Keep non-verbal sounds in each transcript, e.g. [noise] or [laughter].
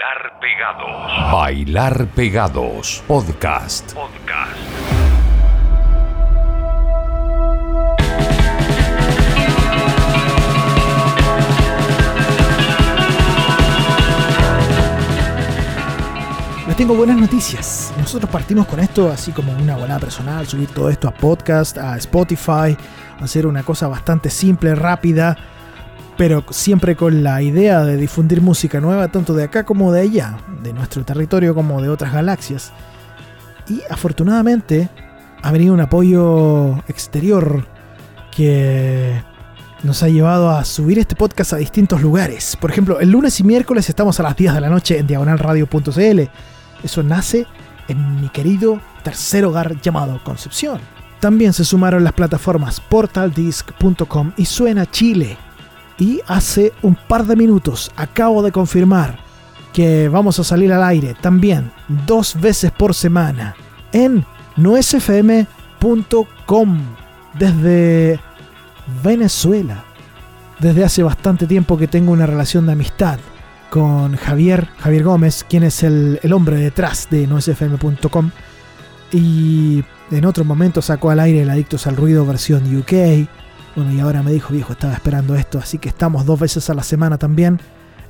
Bailar Pegados. Bailar Pegados. Podcast. Podcast. Les tengo buenas noticias. Nosotros partimos con esto así como una volada personal, subir todo esto a podcast, a Spotify, hacer una cosa bastante simple, rápida, pero siempre con la idea de difundir música nueva tanto de acá como de allá, de nuestro territorio como de otras galaxias. Y afortunadamente ha venido un apoyo exterior que nos ha llevado a subir este podcast a distintos lugares. Por ejemplo, el lunes y miércoles estamos a las 10 de la noche en diagonalradio.cl. Eso nace en mi querido tercer hogar llamado Concepción. También se sumaron las plataformas portaldisc.com y Suena Chile. Y hace un par de minutos acabo de confirmar que vamos a salir al aire también dos veces por semana en noesfm.com desde Venezuela. Desde hace bastante tiempo que tengo una relación de amistad con Javier, Javier Gómez, quien es el, el hombre detrás de noesfm.com. Y en otro momento sacó al aire el Adictos al Ruido versión UK. Bueno, y ahora me dijo, viejo, estaba esperando esto, así que estamos dos veces a la semana también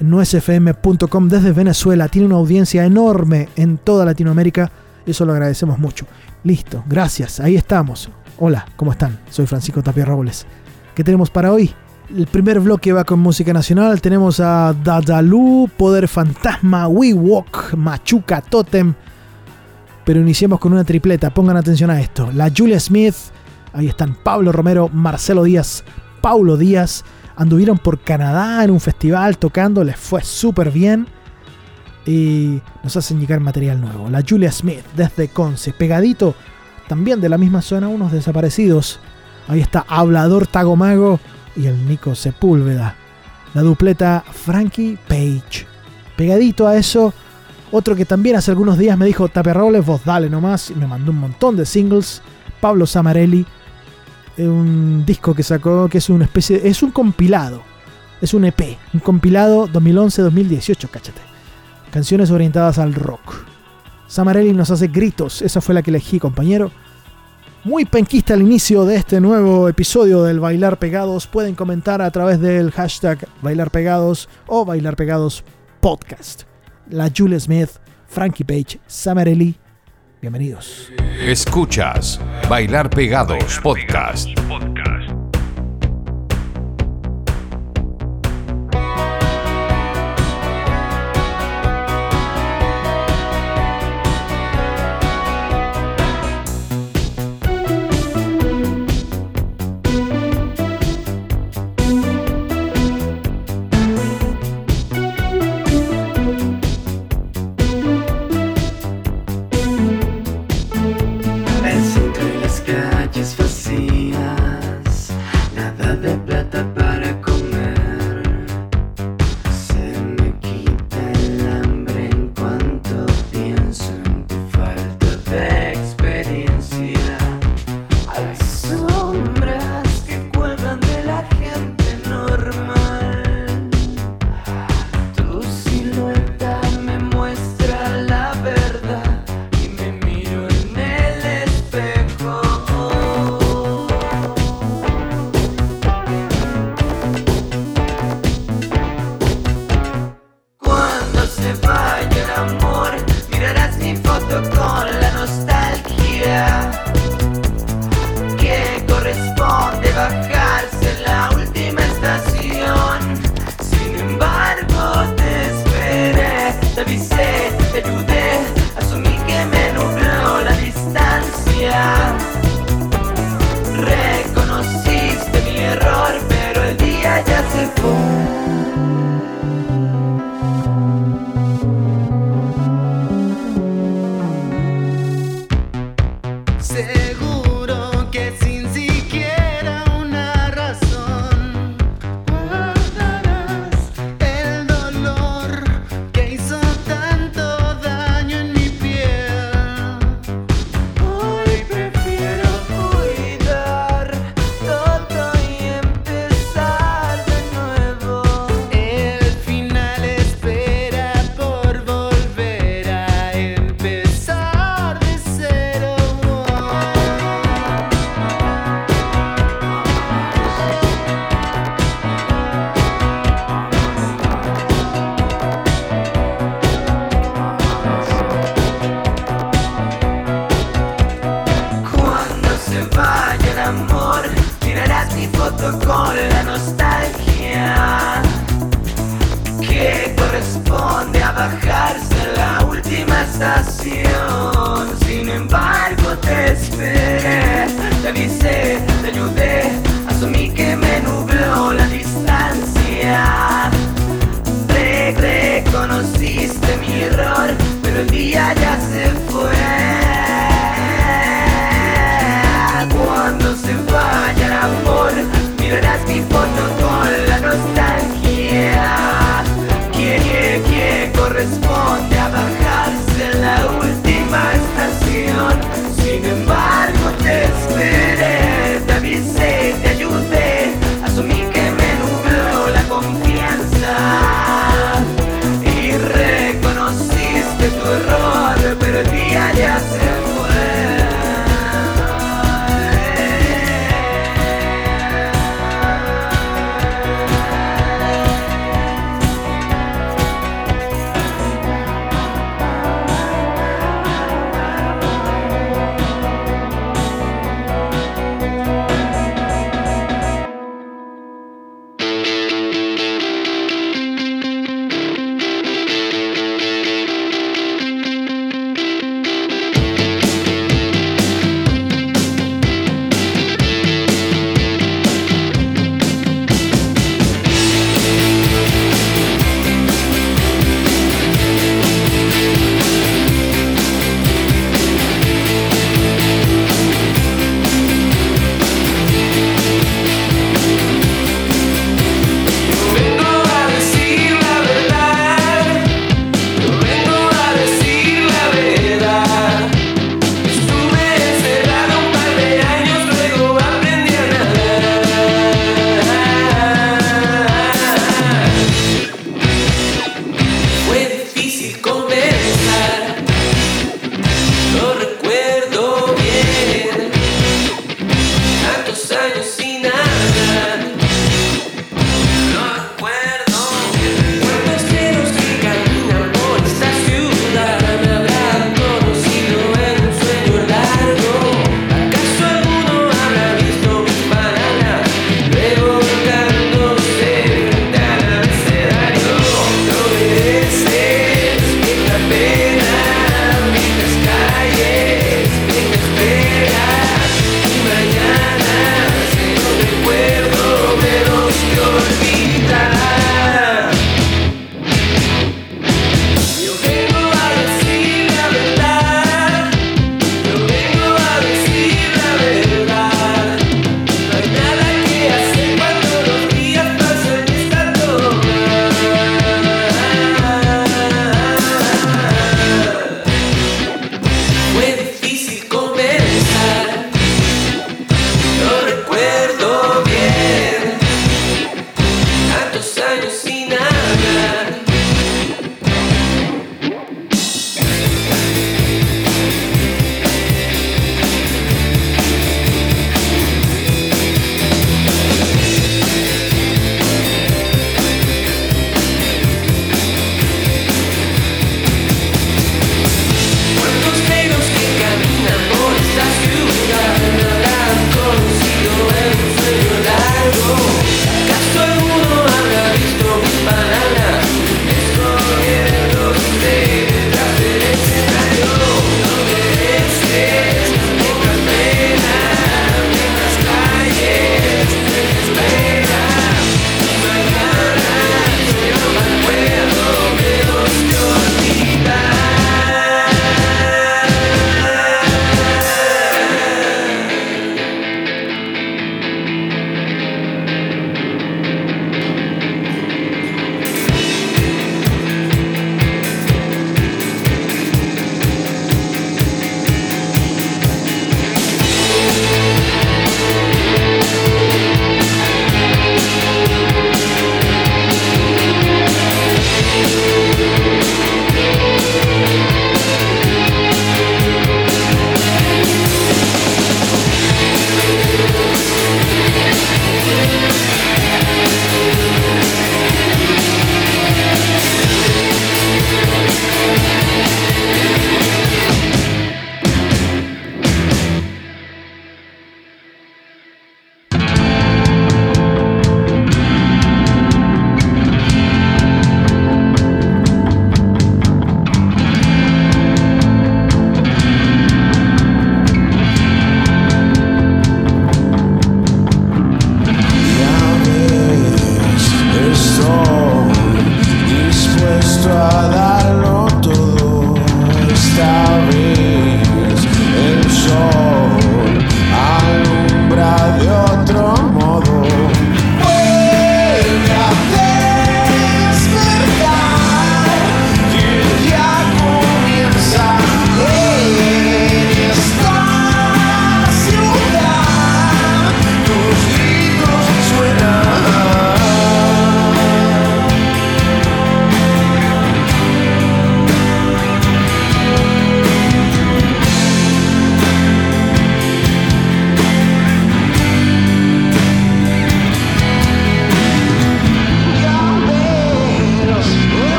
nuesfm.com desde Venezuela. Tiene una audiencia enorme en toda Latinoamérica. Eso lo agradecemos mucho. Listo, gracias, ahí estamos. Hola, ¿cómo están? Soy Francisco Tapia Robles. ¿Qué tenemos para hoy? El primer bloque va con música nacional. Tenemos a Dadalú, Poder Fantasma, We Walk, Machuca, Totem. Pero iniciemos con una tripleta. Pongan atención a esto. La Julia Smith. Ahí están Pablo Romero, Marcelo Díaz, Paulo Díaz. Anduvieron por Canadá en un festival tocando. Les fue súper bien. Y nos hacen llegar material nuevo. La Julia Smith desde Conce. Pegadito también de la misma zona, unos desaparecidos. Ahí está Hablador Tagomago y el Nico Sepúlveda. La dupleta Frankie Page. Pegadito a eso, otro que también hace algunos días me dijo, Tapia Robles, vos dale nomás, y me mandó un montón de singles. Pablo Samarelli, un disco que sacó que es una especie, es un compilado, es un EP, un compilado 2011-2018, cáchate. Canciones orientadas al rock. Samarelli nos hace gritos, esa fue la que elegí, compañero. Muy penquista al inicio de este nuevo episodio del Bailar Pegados. Pueden comentar a través del hashtag Bailar Pegados o Bailar Pegados Podcast. La Julia Smith, Frankie Page, Samarelli. Bienvenidos. Escuchas Bailar Pegados Podcast.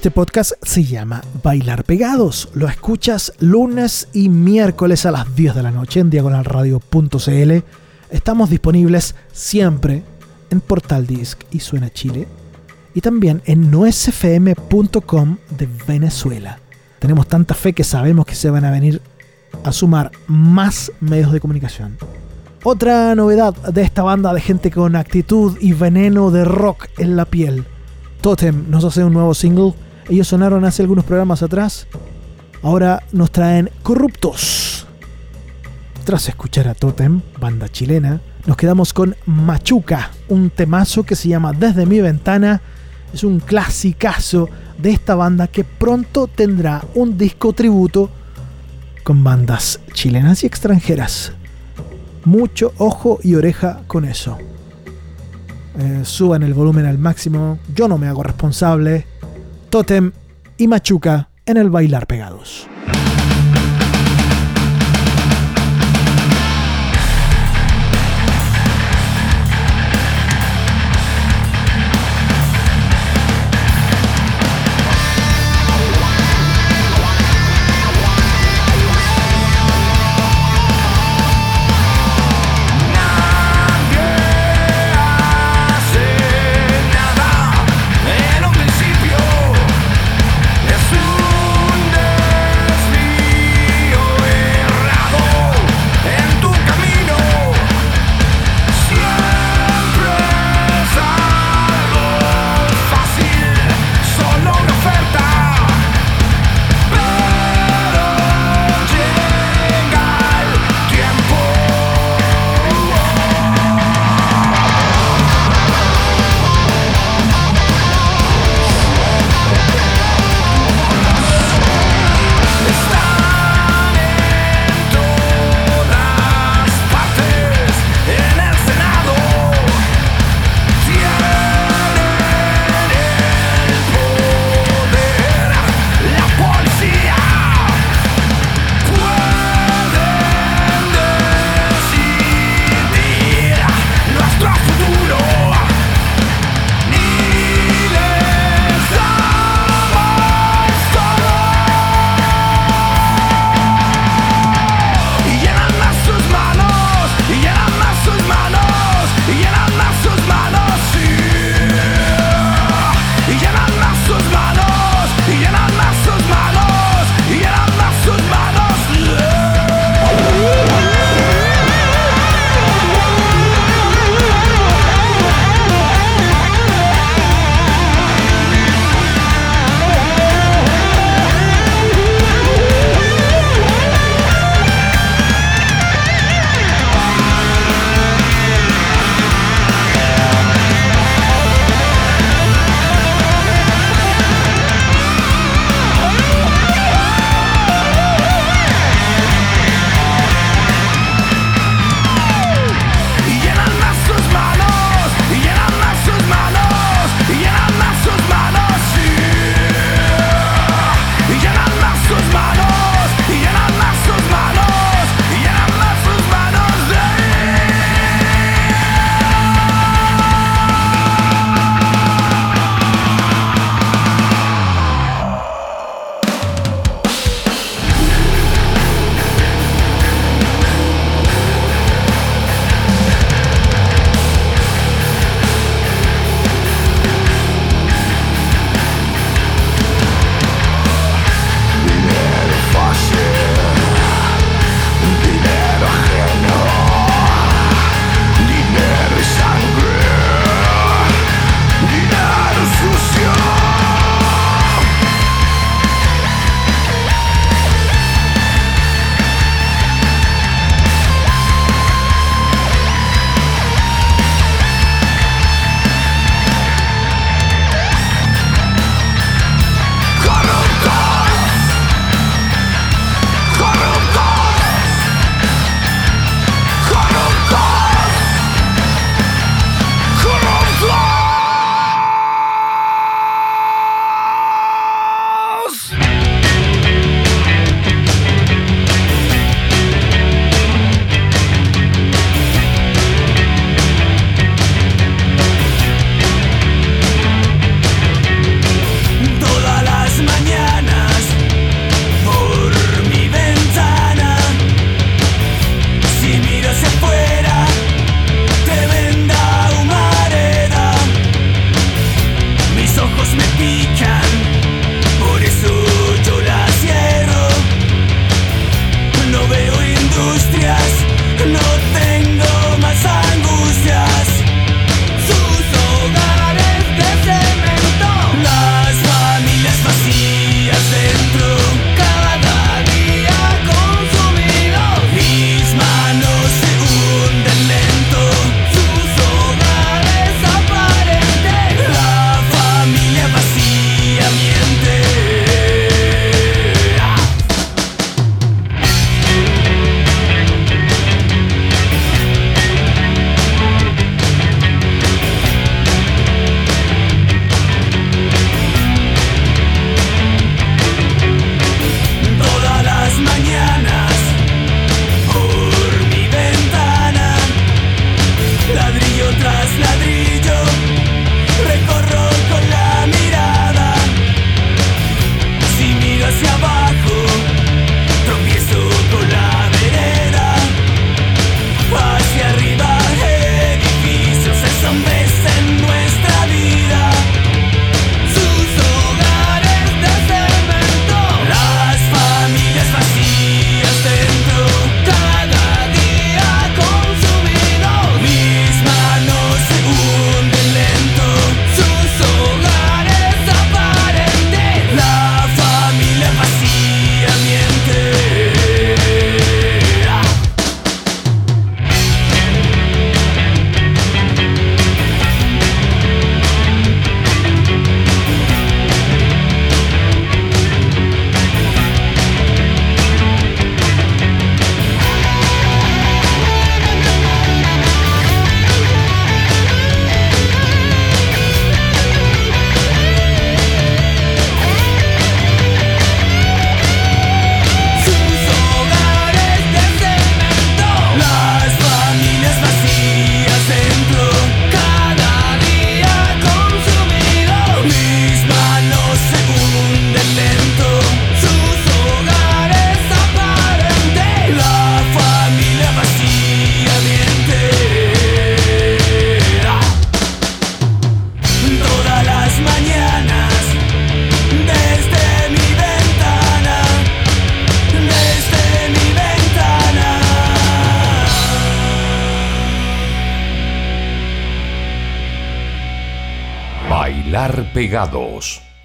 Este podcast se llama Bailar Pegados. Lo escuchas lunes y miércoles a las 10 de la noche en diagonalradio.cl. Estamos disponibles siempre en Portal Disc y Suena Chile y también en nuesfm.com de Venezuela. Tenemos tanta fe que sabemos que se van a venir a sumar más medios de comunicación. Otra novedad de esta banda de gente con actitud y veneno de rock en la piel. Totem nos hace un nuevo single. Ellos sonaron hace algunos programas atrás. Ahora nos traen Corruptos. Tras escuchar a Totem, banda chilena, nos quedamos con Machuca, un temazo que se llama Desde mi ventana. Es un clasicazo de esta banda que pronto tendrá un disco tributo con bandas chilenas y extranjeras. Mucho ojo y oreja con eso. Eh, suban el volumen al máximo, yo no me hago responsable. Totem y Machuca en el bailar pegados.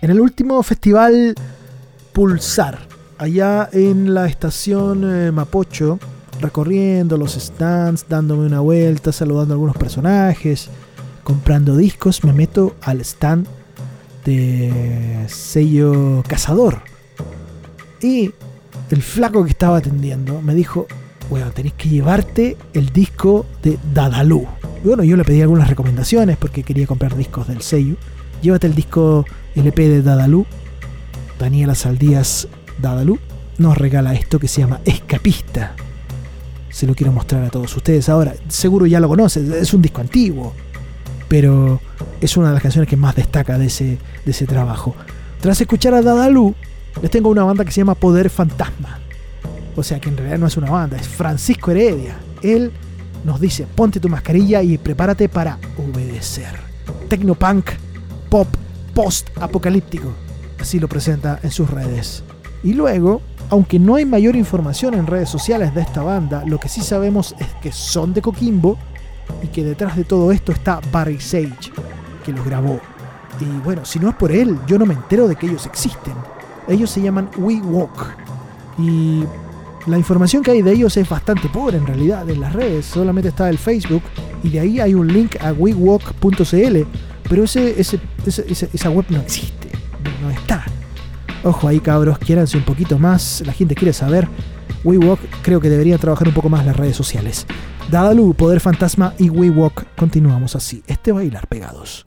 En el último festival Pulsar, allá en la estación eh, Mapocho, recorriendo los stands, dándome una vuelta, saludando a algunos personajes, comprando discos, me meto al stand de sello Cazador. Y el flaco que estaba atendiendo me dijo, bueno, tenés que llevarte el disco de Dadalú. Y bueno, yo le pedí algunas recomendaciones porque quería comprar discos del sello. Llévate el disco LP de Dadalú. Daniela Saldías Dadalú nos regala esto que se llama Escapista. Se lo quiero mostrar a todos ustedes ahora. Seguro ya lo conocen, es un disco antiguo. Pero es una de las canciones que más destaca de ese, de ese trabajo. Tras escuchar a Dadalú, les tengo una banda que se llama Poder Fantasma. O sea que en realidad no es una banda, es Francisco Heredia. Él nos dice, ponte tu mascarilla y prepárate para obedecer. Tecnopunk, pop, post-apocalíptico. Así lo presenta en sus redes. Y luego, aunque no hay mayor información en redes sociales de esta banda, lo que sí sabemos es que son de Coquimbo y que detrás de todo esto está Barry Sage, que los grabó. Y bueno, si no es por él, yo no me entero de que ellos existen. Ellos se llaman We Walk. Y la información que hay de ellos es bastante pobre en realidad en las redes. Solamente está el Facebook y de ahí hay un link a wewalk.cl. Pero ese, ese, ese, esa web no existe. No está. Ojo ahí cabros, quiéranse un poquito más. La gente quiere saber. WeWalk creo que debería trabajar un poco más las redes sociales. Dadalu, Poder Fantasma y WeWalk continuamos así. Este bailar pegados.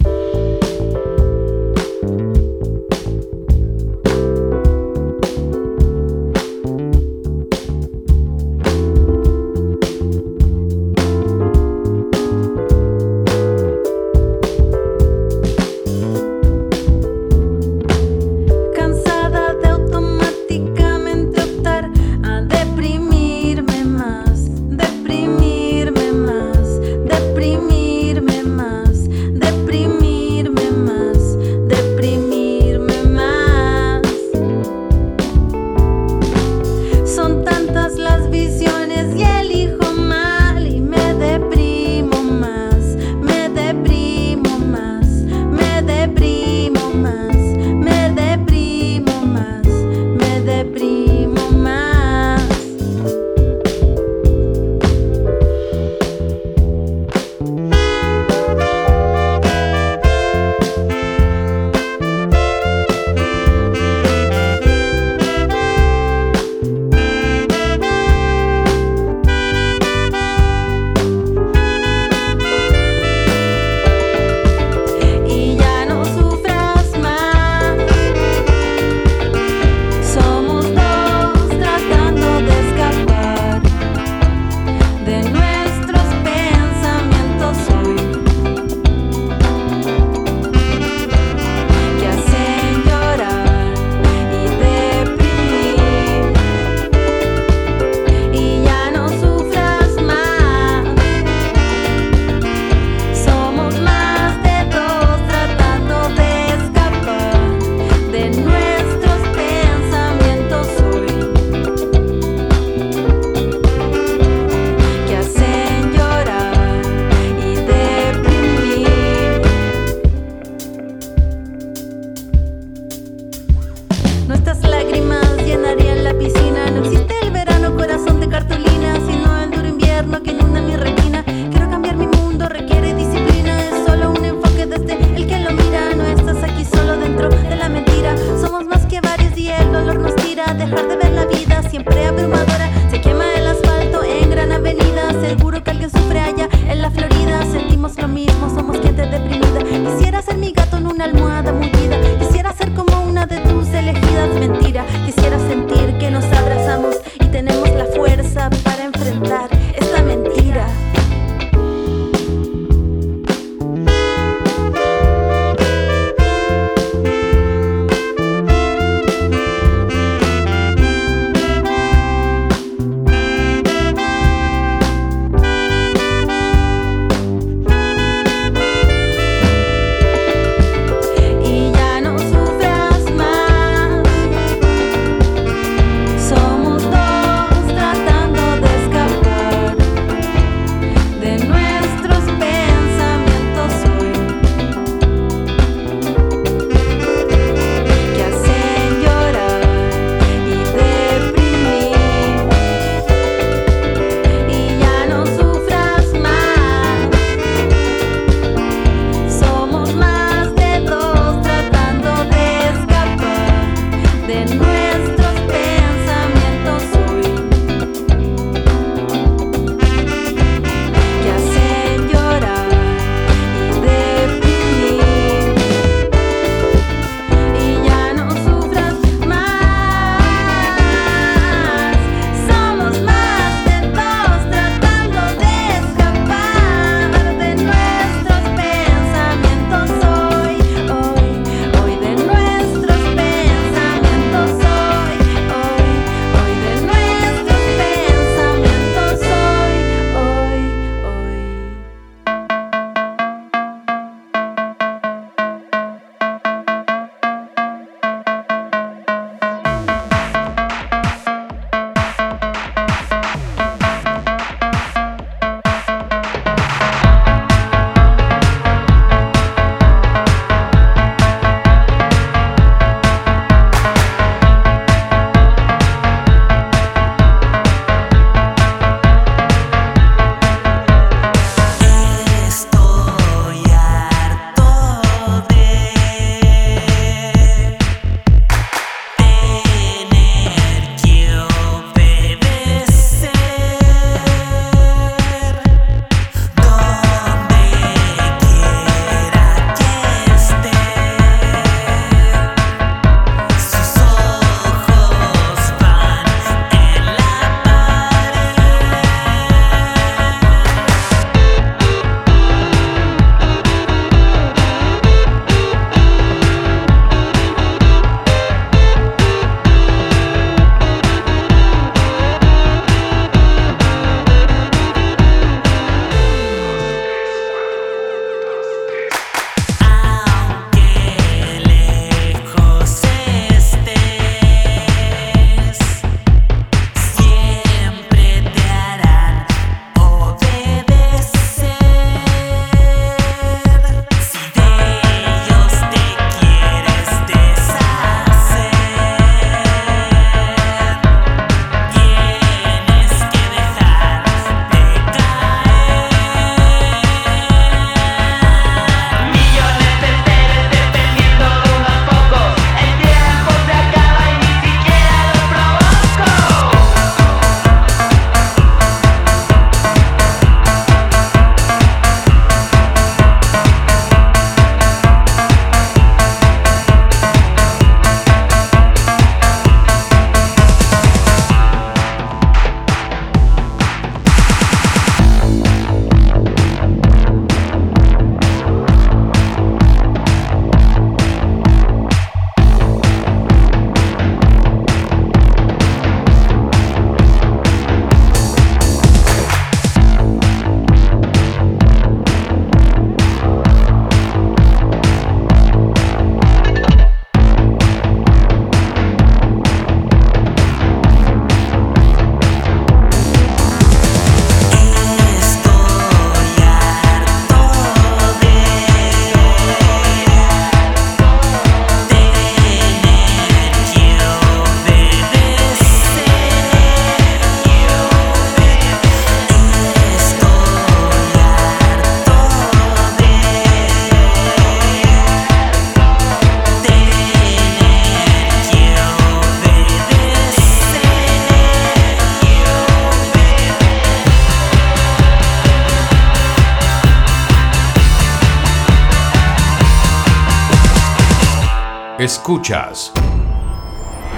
Escuchas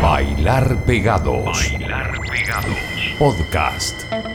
Bailar Pegados. Bailar Pegados. Podcast.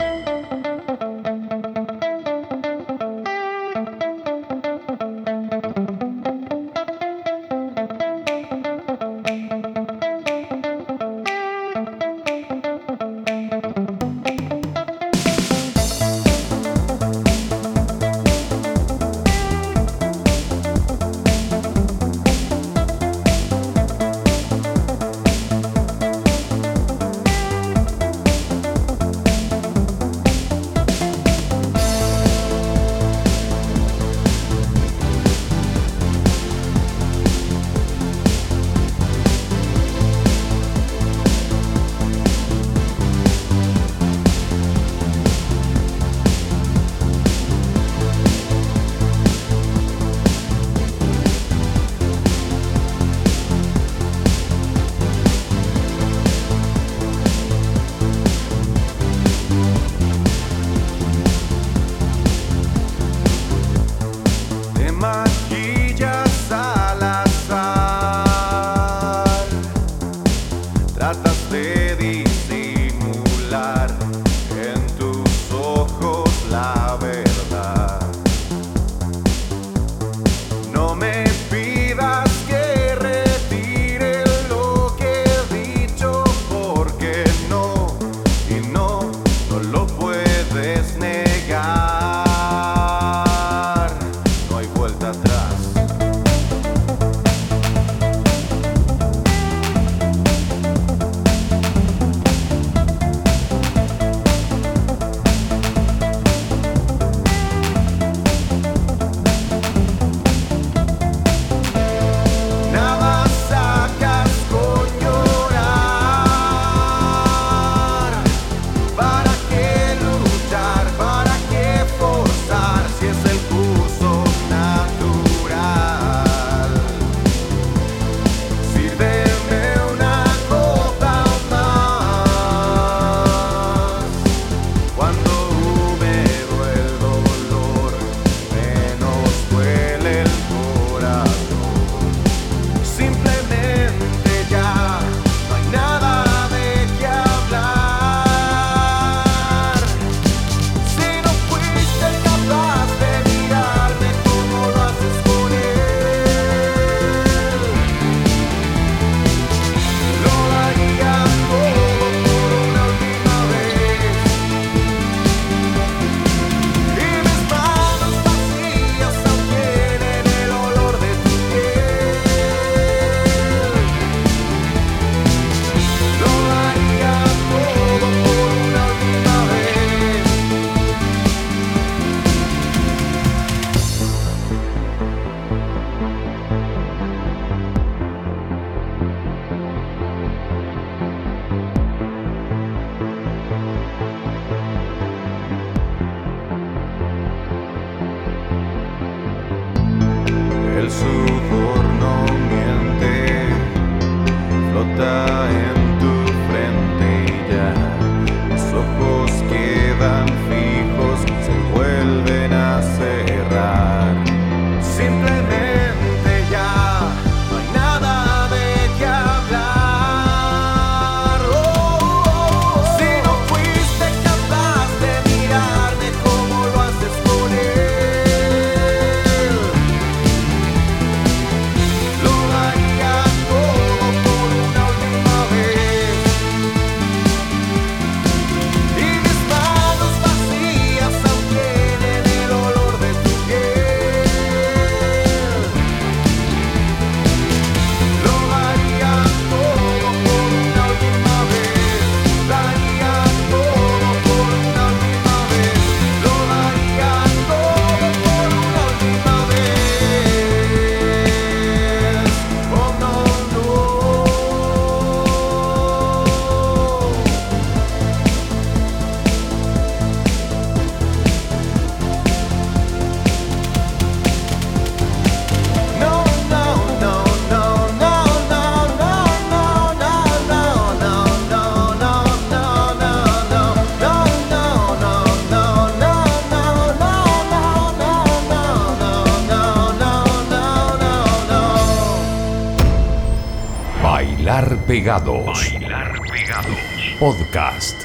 Pegados. Bailar pegados. Podcast.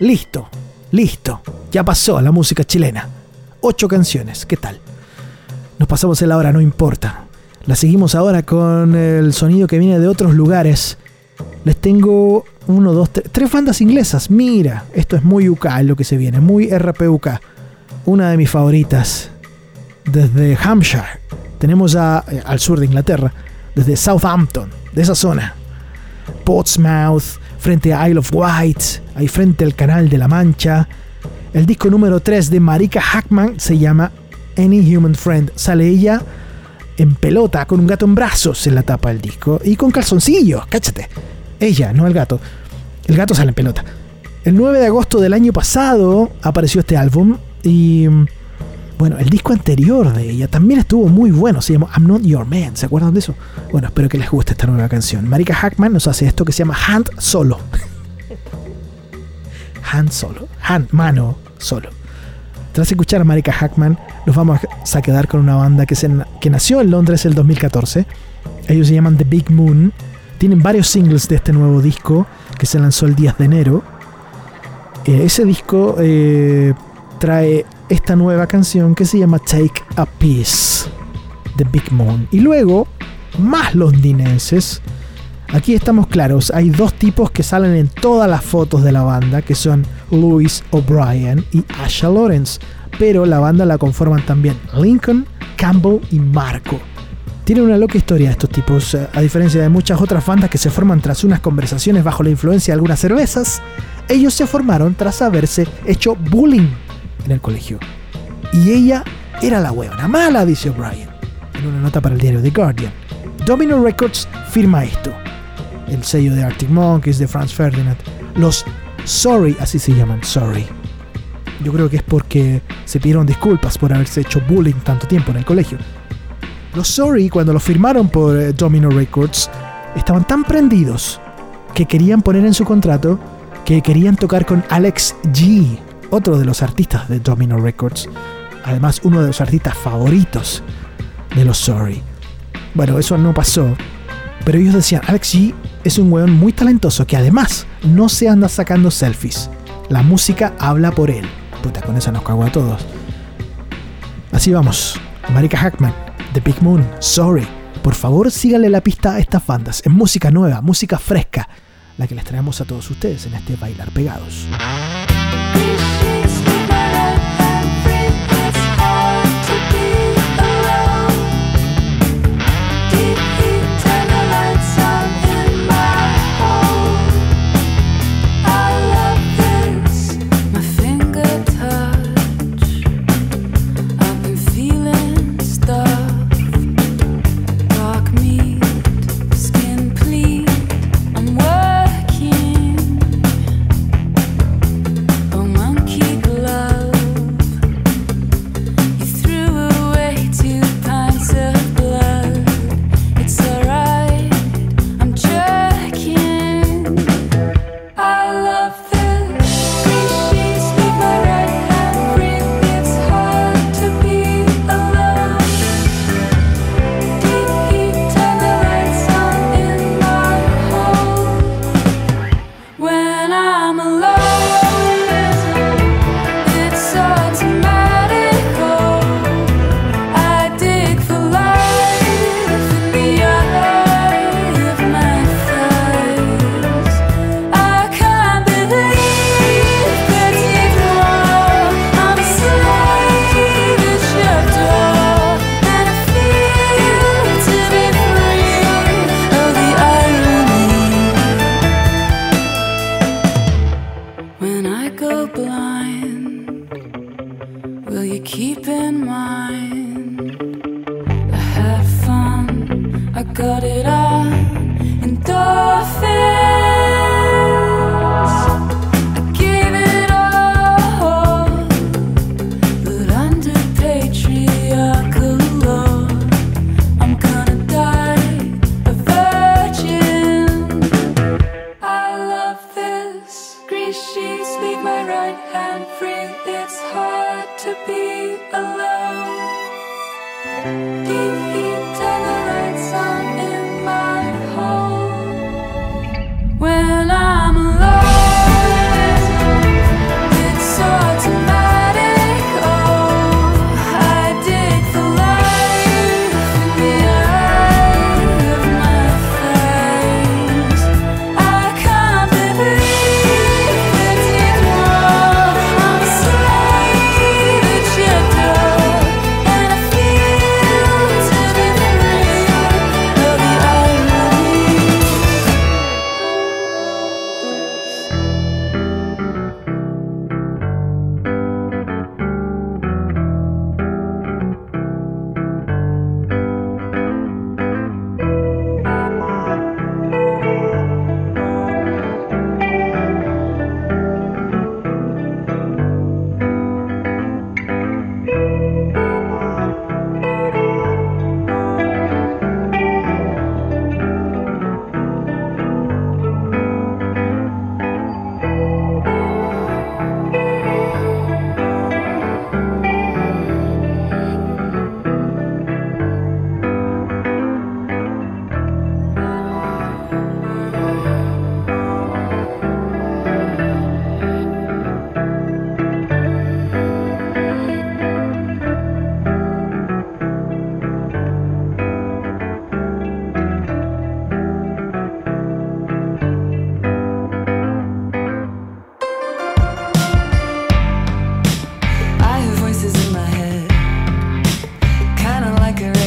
Listo, listo. Ya pasó la música chilena. Ocho canciones, ¿qué tal? Nos pasamos en la hora, no importa. La seguimos ahora con el sonido que viene de otros lugares. Les tengo uno, dos, tres, tres bandas inglesas. Mira, esto es muy UK lo que se viene, muy RPUK. Una de mis favoritas. Desde Hampshire. Tenemos a- eh, al sur de Inglaterra. Desde Southampton, de esa zona. Portsmouth, frente a Isle of Wight, ahí frente al Canal de la Mancha. El disco número 3 de Marika Hackman se llama Any Human Friend. Sale ella en pelota, con un gato en brazos en la tapa del disco y con calzoncillos, cáchate. Ella, no el gato. El gato sale en pelota. El 9 de agosto del año pasado apareció este álbum y mm, bueno, el disco anterior de ella también estuvo muy bueno, se llamó I'm Not Your Man, ¿se acuerdan de eso? Bueno, espero que les guste esta nueva canción. Marika Hackman nos hace esto que se llama Hand Solo. [laughs] Hand Solo, Hand, mano, solo. Tras escuchar a Marika Hackman, nos vamos a quedar con una banda que, se, que nació en Londres el 2014. Ellos se llaman The Big Moon. Tienen varios singles de este nuevo disco que se lanzó el 10 de enero. Eh, ese disco eh, trae esta nueva canción que se llama Take a Piece de Big Moon. Y luego, más londinenses. Aquí estamos claros, hay dos tipos que salen en todas las fotos de la banda, que son Louis O'Brien y Asha Lawrence. Pero la banda la conforman también Lincoln, Campbell y Marco. Tienen una loca historia estos tipos, eh, a diferencia de muchas otras bandas que se forman tras unas conversaciones bajo la influencia de algunas cervezas, ellos se formaron tras haberse hecho bullying en el colegio. Y ella era la huevona mala, dice O'Brien, en una nota para el diario The Guardian. Domino Records firma esto. El sello de Arctic Monkeys, de Franz Ferdinand. Los Sorry, así se llaman, Sorry. Yo creo que es porque se pidieron disculpas por haberse hecho bullying tanto tiempo en el colegio. Los Sorry, cuando lo firmaron por eh, Domino Records, estaban tan prendidos que querían poner en su contrato que querían tocar con Alex G, otro de los artistas de Domino Records. Además, uno de los artistas favoritos de los Sorry. Bueno, eso no pasó. Pero ellos decían, Alex G es un weón muy talentoso que además no se anda sacando selfies. La música habla por él. Puta, con eso nos cago a todos. Así vamos. Marika Hackman, The Big Moon, Sorry. Por favor, síganle la pista a estas bandas. Es música nueva, música fresca, la que les traemos a todos ustedes en este Bailar Pegados.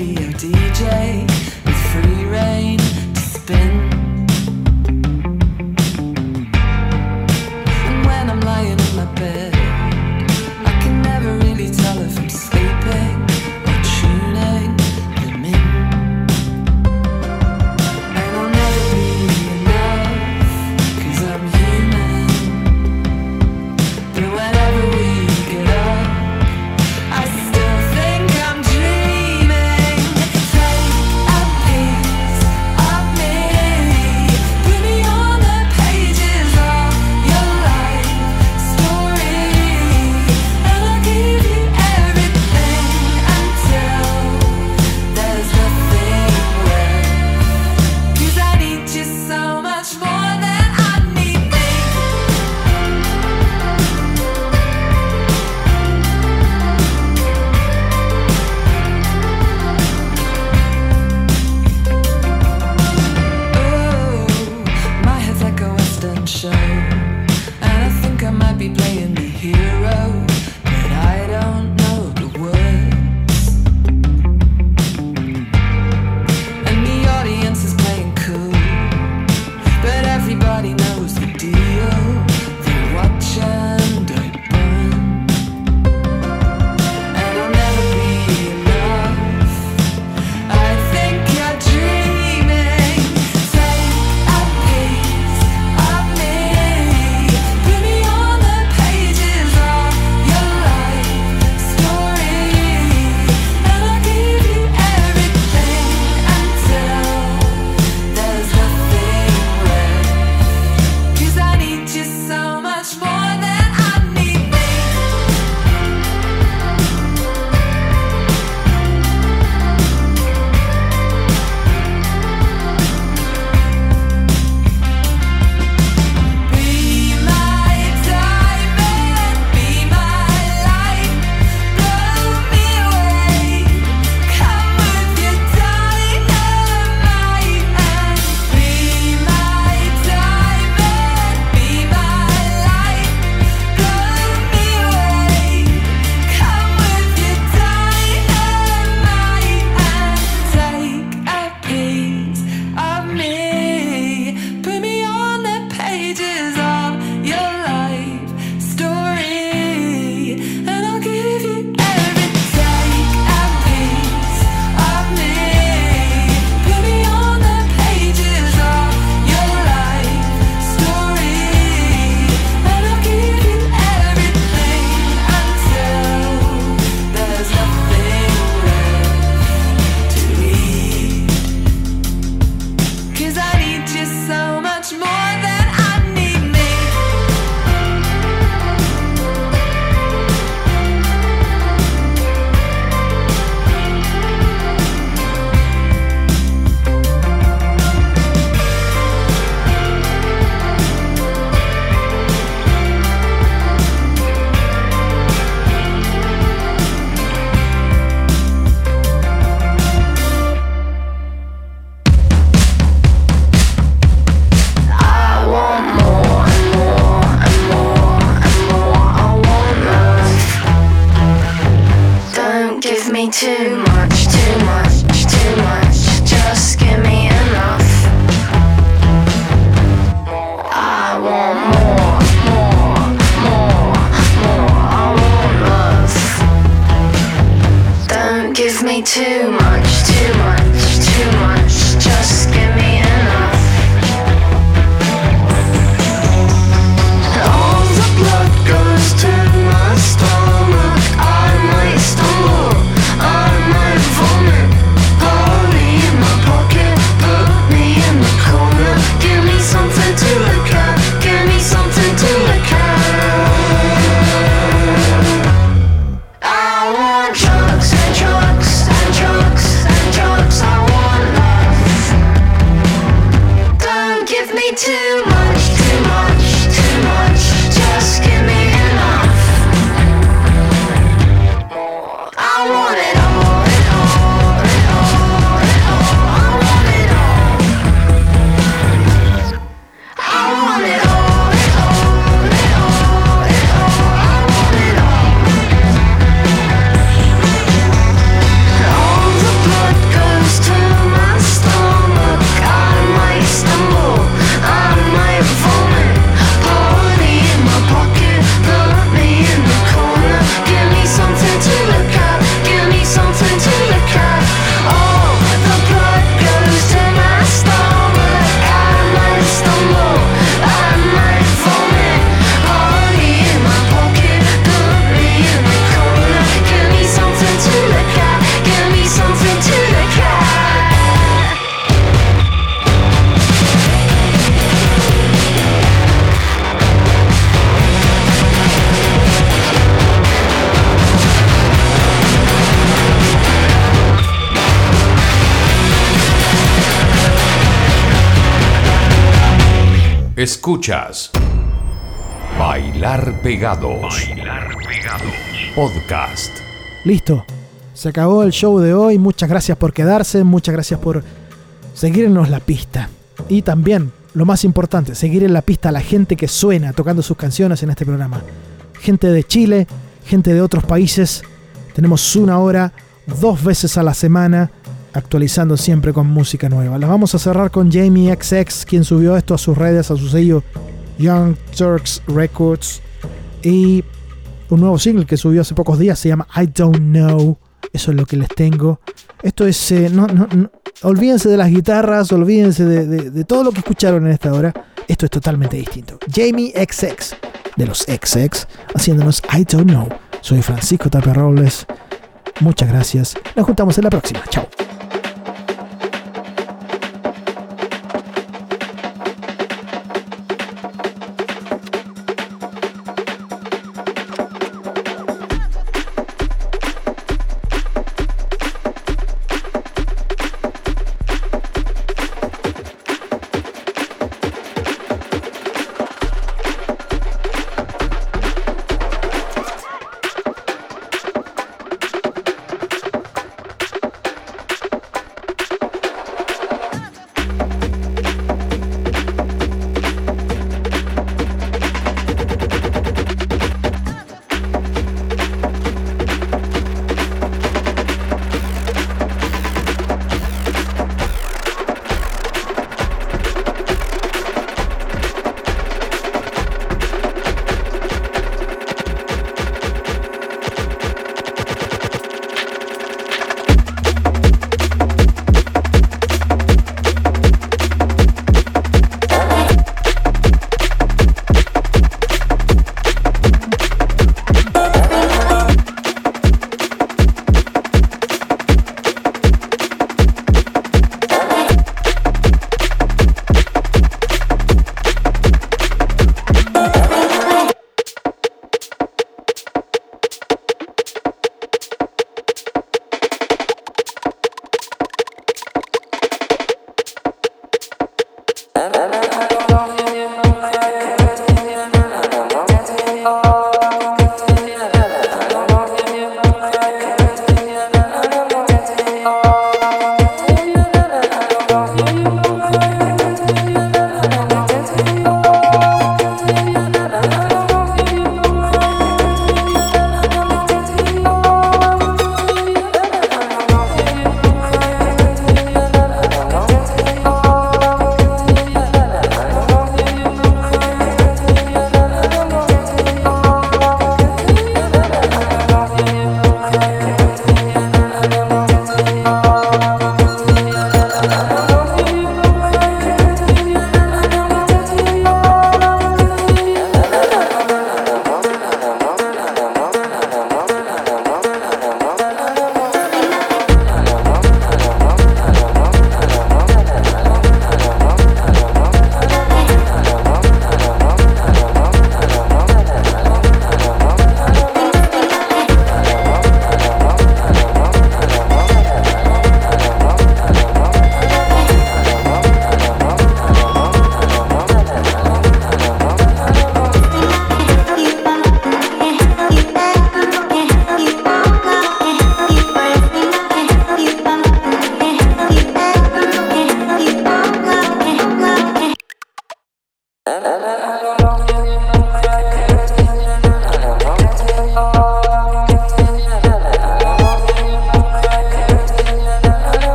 radio DJ with free reign to spin. Escuchas. Bailar Pegados. Bailar pegados. Podcast. Listo. Se acabó el show de hoy. Muchas gracias por quedarse. Muchas gracias por seguirnos la pista. Y también, lo más importante, seguir en la pista a la gente que suena tocando sus canciones en este programa. Gente de Chile, gente de otros países. Tenemos una hora, dos veces a la semana, actualizando siempre con música nueva. Las vamos a cerrar con Jamie XX, quien subió esto a sus redes, a su sello Young Turks Records. Y un nuevo single que subió hace pocos días se llama I Don't Know. Eso es lo que les tengo. Esto es. eh, no, no, olvídense de las guitarras, olvídense de, de- de todo lo que escucharon en esta hora. Esto es totalmente distinto. Jamie XX de los XX haciéndonos I Don't Know. Soy Francisco Tapia Robles. Muchas gracias. Nos juntamos en la próxima. Chao.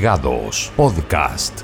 Podcast. Podcast.